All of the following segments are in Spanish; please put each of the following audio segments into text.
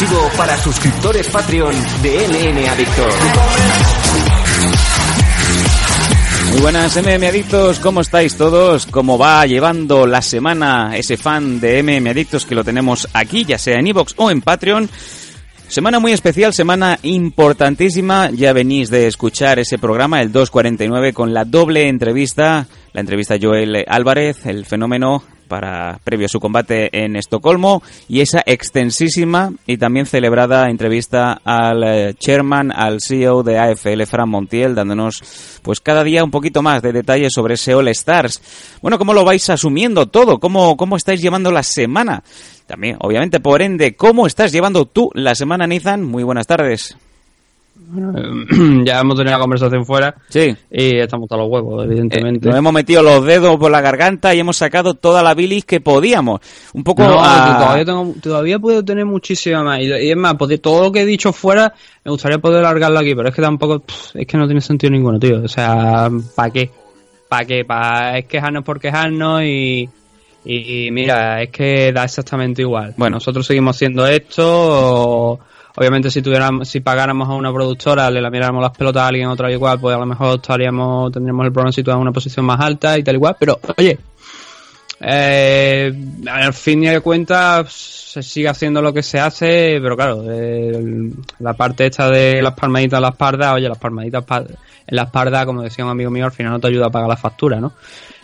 exclusivo para suscriptores Patreon de MM Adictos. Muy buenas MM Adictos, ¿cómo estáis todos? ¿Cómo va llevando la semana ese fan de MM Adictos que lo tenemos aquí, ya sea en iVoox o en Patreon? Semana muy especial, semana importantísima. Ya venís de escuchar ese programa, el 249, con la doble entrevista. La entrevista Joel Álvarez, el fenómeno para previo a su combate en Estocolmo y esa extensísima y también celebrada entrevista al eh, chairman, al CEO de AFL, Fran Montiel, dándonos pues cada día un poquito más de detalles sobre ese All Stars. Bueno, ¿cómo lo vais asumiendo todo? ¿Cómo, cómo estáis llevando la semana? También, obviamente, por ende, ¿cómo estás llevando tú la semana, Nathan? Muy buenas tardes. Bueno, ya hemos tenido la conversación fuera. Sí. Y estamos a los huevos, evidentemente. Eh, nos hemos metido los dedos por la garganta y hemos sacado toda la bilis que podíamos. Un poco no, a... todavía, tengo, todavía puedo tener muchísima más. Y, es más, pues, todo lo que he dicho fuera, me gustaría poder largarlo aquí, pero es que tampoco, pff, es que no tiene sentido ninguno, tío. O sea, ¿para qué? ¿Para qué? Para es quejarnos por quejarnos y, y, y, mira, es que da exactamente igual. Bueno, nosotros seguimos haciendo esto. O, obviamente si tuviéramos, si pagáramos a una productora, le lamiéramos las pelotas a alguien otra igual, pues a lo mejor estaríamos, tendríamos el programa situado en una posición más alta y tal igual, pero oye, eh, al fin y al cuentas se sigue haciendo lo que se hace, pero claro, la parte esta de las palmaditas en la espalda, oye, las palmaditas en la espalda, como decía un amigo mío, al final no te ayuda a pagar la factura, ¿no?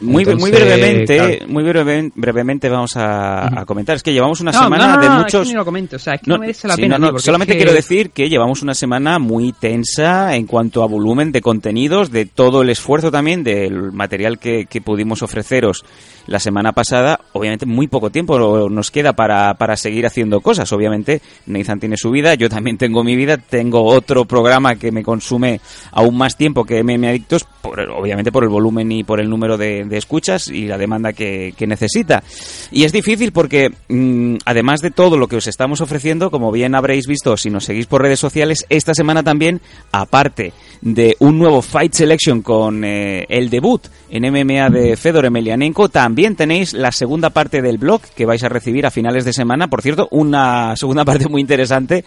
Muy, Entonces, muy brevemente, claro. muy breve, brevemente vamos a, uh -huh. a, comentar. Es que llevamos una no, semana no, no, de muchos. Es que ni lo comento, o sea, es que no, merece la sí, pena. No, tío, solamente es que... quiero decir que llevamos una semana muy tensa en cuanto a volumen de contenidos, de todo el esfuerzo también del material que, que pudimos ofreceros la semana pasada. Obviamente, muy poco tiempo nos queda para, para seguir haciendo cosas. Obviamente, Nathan tiene su vida, yo también tengo mi vida, tengo otro programa que me consume aún más tiempo que MM Adictos, por, obviamente por el volumen y por el número de, escuchas y la demanda que, necesita. Y es difícil porque, mmm, además de todo lo que os estamos ofreciendo, como bien habréis visto si nos seguís por redes sociales, esta semana también, aparte de un nuevo Fight Selection con eh, el debut en MMA de Fedor Emelianenko, también tenéis la segunda parte del blog que vais a recibir a finales de semana. Por cierto, una segunda parte muy interesante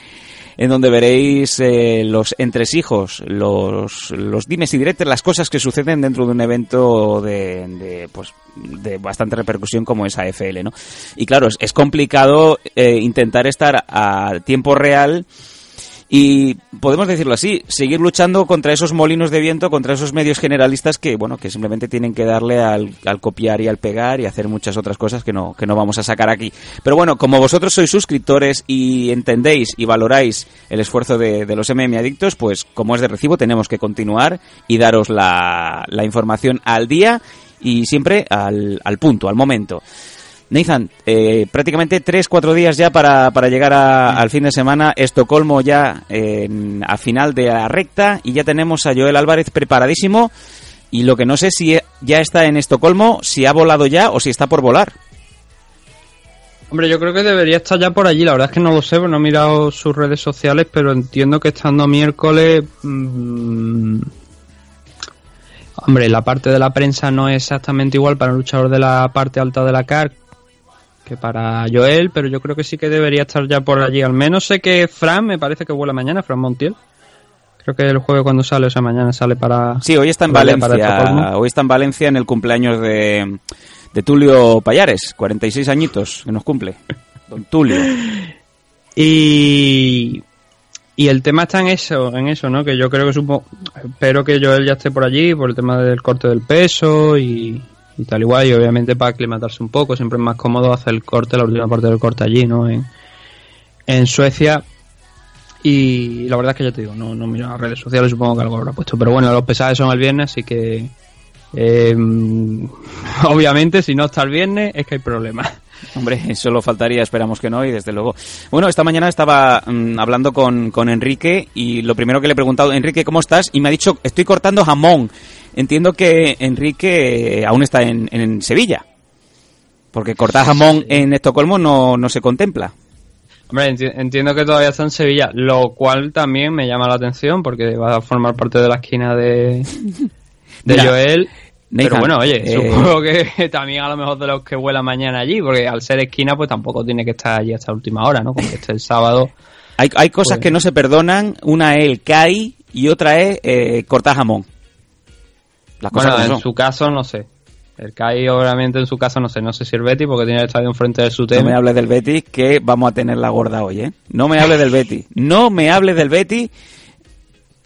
en donde veréis eh, los entresijos, los, los dimes y directos, las cosas que suceden dentro de un evento de, de pues de bastante repercusión como es AFL, ¿no? Y claro, es, complicado eh, intentar estar a tiempo real y podemos decirlo así, seguir luchando contra esos molinos de viento, contra esos medios generalistas que, bueno, que simplemente tienen que darle al, al, copiar y al pegar y hacer muchas otras cosas que no, que no vamos a sacar aquí. Pero bueno, como vosotros sois suscriptores y entendéis y valoráis el esfuerzo de, los MM Adictos, pues como es de recibo tenemos que continuar y daros la, la información al día y siempre al, al punto, al momento. Nathan, eh, prácticamente 3-4 días ya para, para llegar al fin de semana. Estocolmo ya eh, a final de la recta y ya tenemos a Joel Álvarez preparadísimo. Y lo que no sé si ya está en Estocolmo, si ha volado ya o si está por volar. Hombre, yo creo que debería estar ya por allí. La verdad es que no lo sé, no he mirado sus redes sociales, pero entiendo que estando miércoles. Mmm, hombre, la parte de la prensa no es exactamente igual para un luchador de la parte alta de la CAR que para Joel, pero yo creo que sí que debería estar ya por allí. Al menos sé que Fran, me parece que vuela mañana, Fran Montiel. Creo que el jueves cuando sale, o sea, mañana sale para... Sí, hoy está en Valencia. Hoy está en Valencia en el cumpleaños de, de Tulio Payares, 46 añitos que nos cumple. Don Tulio. Y... Y el tema está en eso, en eso, ¿no? Que yo creo que supo, espero que Joel ya esté por allí por el tema del corte del peso y, y tal igual y obviamente para aclimatarse un poco siempre es más cómodo hacer el corte la última parte del corte allí no en, en Suecia. Y la verdad es que ya te digo no, no miro las redes sociales supongo que algo habrá puesto pero bueno los pesajes son el viernes así que eh, obviamente si no está el viernes es que hay problemas Hombre, solo faltaría, esperamos que no, y desde luego. Bueno, esta mañana estaba mmm, hablando con, con Enrique y lo primero que le he preguntado, Enrique, ¿cómo estás? Y me ha dicho, estoy cortando jamón. Entiendo que Enrique aún está en, en Sevilla. Porque cortar jamón en Estocolmo no, no se contempla. Hombre, enti entiendo que todavía está en Sevilla, lo cual también me llama la atención porque va a formar parte de la esquina de, de Mira, Joel. Pero bueno, oye, eh, supongo que también a lo mejor de los que vuela mañana allí, porque al ser esquina, pues tampoco tiene que estar allí hasta última hora, ¿no? Como que este el sábado. Hay, hay cosas pues que no se perdonan. Una es el CAI y otra es eh, cortar jamón. Las cosas bueno, en su caso, no sé. El CAI, obviamente, en su caso, no sé. No sé si el Betis, porque tiene el estadio enfrente de su tema. No me hables del Betis, que vamos a tener la gorda hoy, ¿eh? No me hables del Betis. No me hables del Betis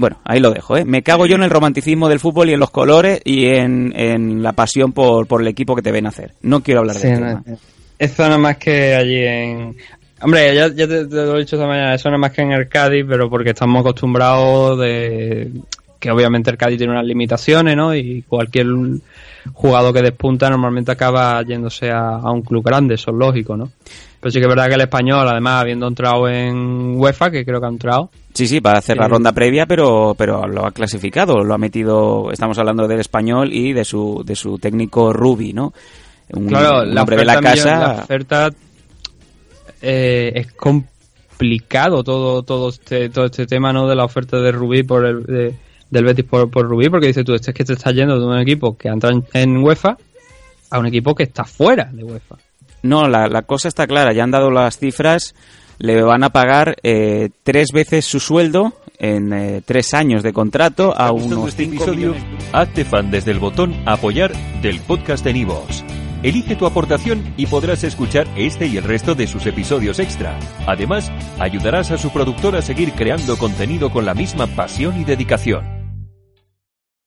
bueno, ahí lo dejo, ¿eh? Me cago yo en el romanticismo del fútbol y en los colores y en, la pasión por, el equipo que te ven hacer. No quiero hablar de eso. tema. Eso nada más que allí en... Hombre, ya, te, lo he dicho esta mañana, eso nada más que en el Cádiz, pero porque estamos acostumbrados de que obviamente el Cádiz tiene unas limitaciones, ¿no? Y cualquier jugador que despunta normalmente acaba yéndose a, a un club grande, eso es lógico, ¿no? Pero sí que es verdad que el español, además, habiendo entrado en UEFA, que creo que ha entrado, Sí, sí, para hacer la ronda previa, pero, pero lo ha clasificado, lo ha metido, estamos hablando del español y de su, de su técnico Rubi, ¿no? Un, claro, la de la casa. La oferta eh, es complicado todo, todo este, todo este tema, ¿no? De la oferta de Rubí por el, del Betis por, por Rubí, porque dice tú, este es que te estás yendo de un equipo que entra en, en UEFA a un equipo que está fuera de UEFA. No, la, la cosa está clara, ya han dado las cifras le van a pagar eh, tres veces su sueldo en eh, tres años de contrato a unos este episodio? Hazte fan desde el botón apoyar del podcast de Nivos. Elige tu aportación y podrás escuchar este y el resto de sus episodios extra. Además, ayudarás a su productor a seguir creando contenido con la misma pasión y dedicación.